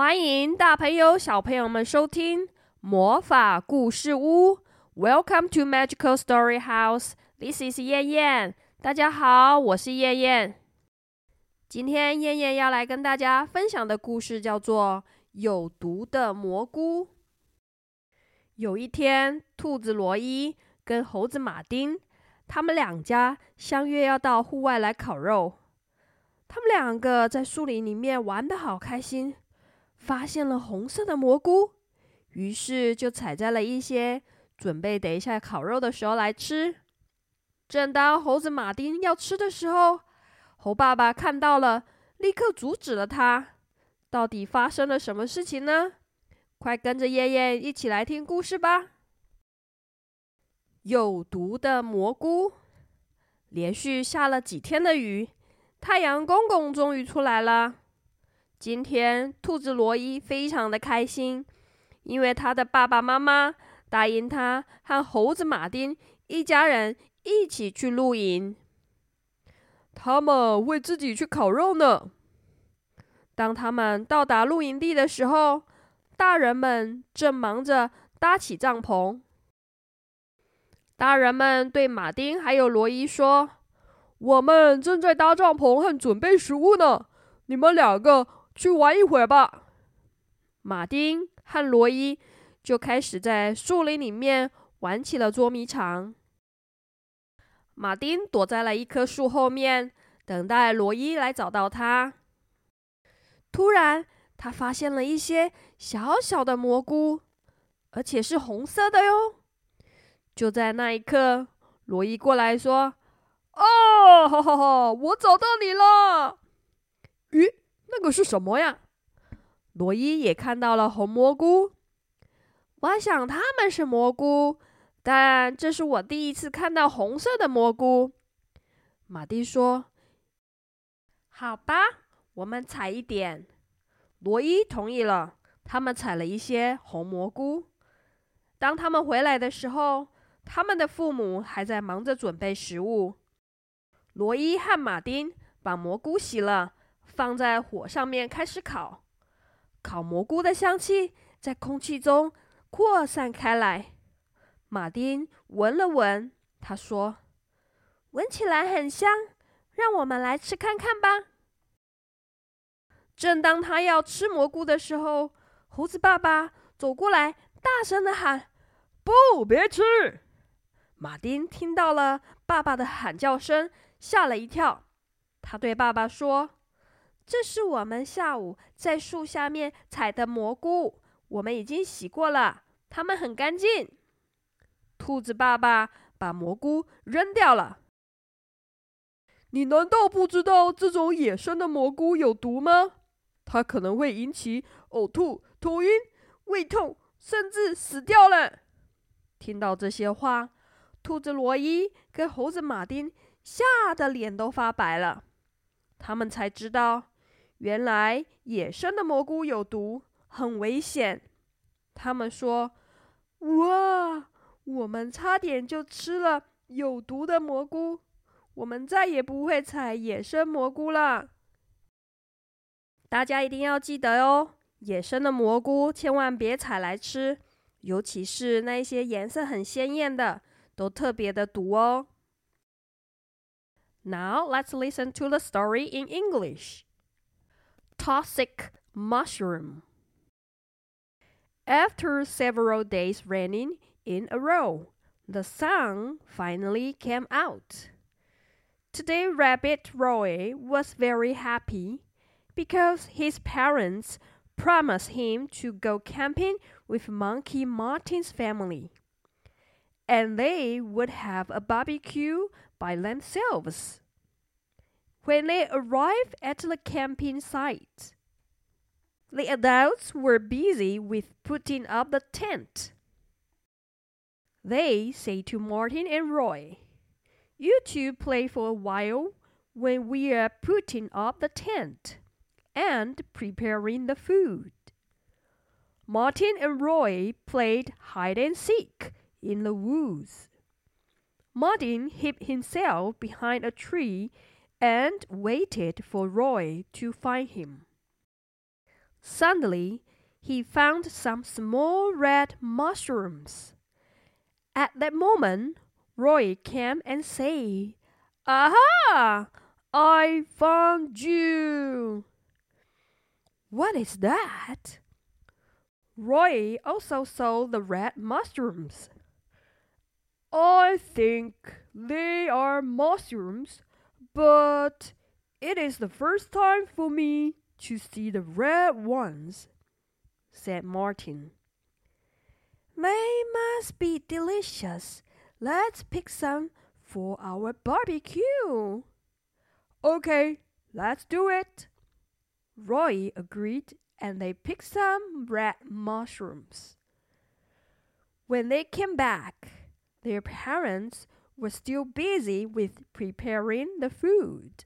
欢迎大朋友、小朋友们收听魔法故事屋。Welcome to Magical Story House. This is 燕燕。大家好，我是燕燕。今天燕燕要来跟大家分享的故事叫做《有毒的蘑菇》。有一天，兔子罗伊跟猴子马丁，他们两家相约要到户外来烤肉。他们两个在树林里面玩的好开心。发现了红色的蘑菇，于是就采摘了一些，准备等一下烤肉的时候来吃。正当猴子马丁要吃的时候，猴爸爸看到了，立刻阻止了他。到底发生了什么事情呢？快跟着燕燕一起来听故事吧！有毒的蘑菇，连续下了几天的雨，太阳公公终于出来了。今天，兔子罗伊非常的开心，因为他的爸爸妈妈答应他和猴子马丁一家人一起去露营。他们会自己去烤肉呢。当他们到达露营地的时候，大人们正忙着搭起帐篷。大人们对马丁还有罗伊说：“我们正在搭帐篷和准备食物呢，你们两个。”去玩一会儿吧。马丁和罗伊就开始在树林里面玩起了捉迷藏。马丁躲在了一棵树后面，等待罗伊来找到他。突然，他发现了一些小小的蘑菇，而且是红色的哟。就在那一刻，罗伊过来说：“哦，哈哈哈，我找到你了！”咦？那个是什么呀？罗伊也看到了红蘑菇。我想他们是蘑菇，但这是我第一次看到红色的蘑菇。马蒂说：“好吧，我们采一点。”罗伊同意了。他们采了一些红蘑菇。当他们回来的时候，他们的父母还在忙着准备食物。罗伊和马丁把蘑菇洗了。放在火上面开始烤，烤蘑菇的香气在空气中扩散开来。马丁闻了闻，他说：“闻起来很香，让我们来吃看看吧。”正当他要吃蘑菇的时候，猴子爸爸走过来，大声的喊：“不，别吃！”马丁听到了爸爸的喊叫声，吓了一跳。他对爸爸说。这是我们下午在树下面采的蘑菇，我们已经洗过了，它们很干净。兔子爸爸把蘑菇扔掉了。你难道不知道这种野生的蘑菇有毒吗？它可能会引起呕吐、头晕、胃痛，甚至死掉了。听到这些话，兔子罗伊跟猴子马丁吓得脸都发白了。他们才知道。原来野生的蘑菇有毒，很危险。他们说：“哇，我们差点就吃了有毒的蘑菇，我们再也不会采野生蘑菇了。”大家一定要记得哦，野生的蘑菇千万别采来吃，尤其是那些颜色很鲜艳的，都特别的毒哦。Now let's listen to the story in English. Toxic mushroom. After several days raining in a row, the sun finally came out. Today, Rabbit Roy was very happy because his parents promised him to go camping with Monkey Martin's family. And they would have a barbecue by themselves. When they arrived at the camping site, the adults were busy with putting up the tent. They say to Martin and Roy, You two play for a while when we are putting up the tent and preparing the food. Martin and Roy played hide and seek in the woods. Martin hid himself behind a tree and waited for Roy to find him. Suddenly, he found some small red mushrooms. At that moment, Roy came and said, Aha! I found you! What is that? Roy also saw the red mushrooms. I think they are mushrooms, but it is the first time for me to see the red ones, said Martin. They must be delicious. Let's pick some for our barbecue. Okay, let's do it. Roy agreed and they picked some red mushrooms. When they came back, their parents were still busy with preparing the food.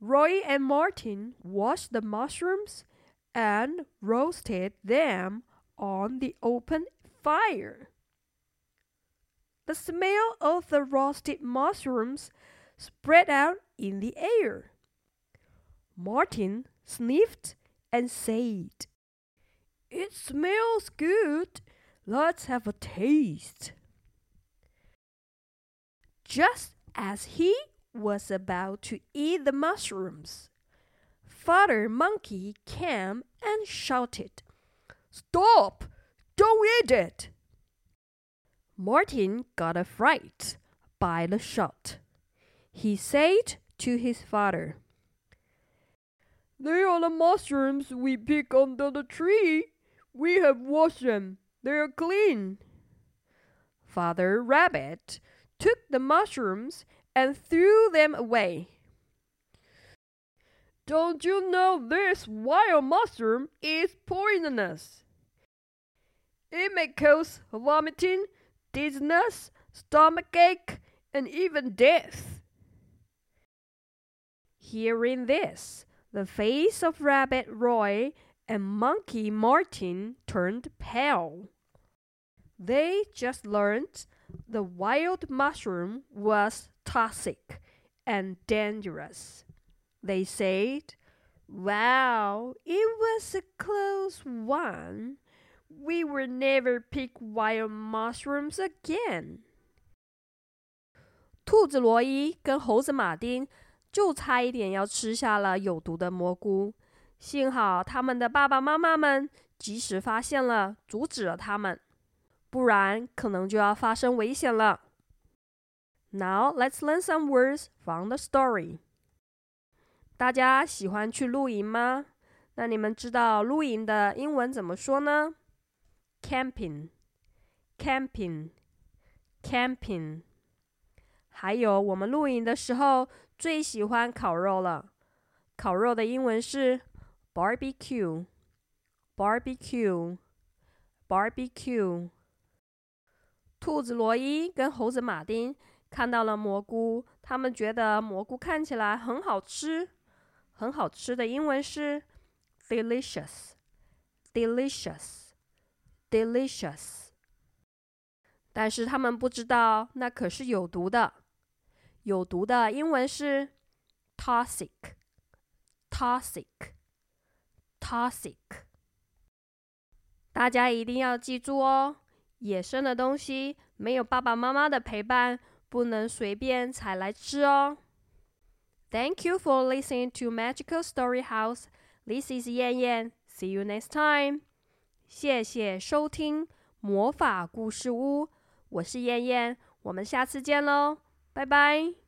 Roy and Martin washed the mushrooms and roasted them on the open fire. The smell of the roasted mushrooms spread out in the air. Martin sniffed and said, It smells good. Let's have a taste. Just as he was about to eat the mushrooms, Father Monkey came and shouted, Stop! Don't eat it! Martin got a fright by the shot. He said to his father, They are the mushrooms we pick under the tree. We have washed them. They are clean. Father Rabbit took the mushrooms and threw them away. Don't you know this wild mushroom is poisonous? It may cause vomiting, dizziness, stomachache, and even death. Hearing this, the face of Rabbit Roy and Monkey Martin turned pale. They just learned the wild mushroom was toxic and dangerous. They said, Wow, it was a close one. We will never pick wild mushrooms again. 兔子罗伊跟猴子马丁就差一点要吃下了有毒的蘑菇，幸好他们的爸爸妈妈们及时发现了，阻止了他们， 不然可能就要发生危险了。Now let's learn some words from the story. 大家喜欢去露营吗？那你们知道露营的英文怎么说呢？Camping, camping, camping。还有我们露营的时候最喜欢烤肉了，烤肉的英文是 barbecue, barbecue, barbecue。兔子罗伊跟猴子马丁。看到了蘑菇，他们觉得蘑菇看起来很好吃，很好吃的英文是 delicious，delicious，delicious。但是他们不知道那可是有毒的，有毒的英文是 toxic，toxic，toxic。大家一定要记住哦，野生的东西没有爸爸妈妈的陪伴。不能随便采来吃哦。Thank you for listening to Magical Story House. This is 燕燕。See you next time. 谢谢收听魔法故事屋，我是燕燕，我们下次见喽，拜拜。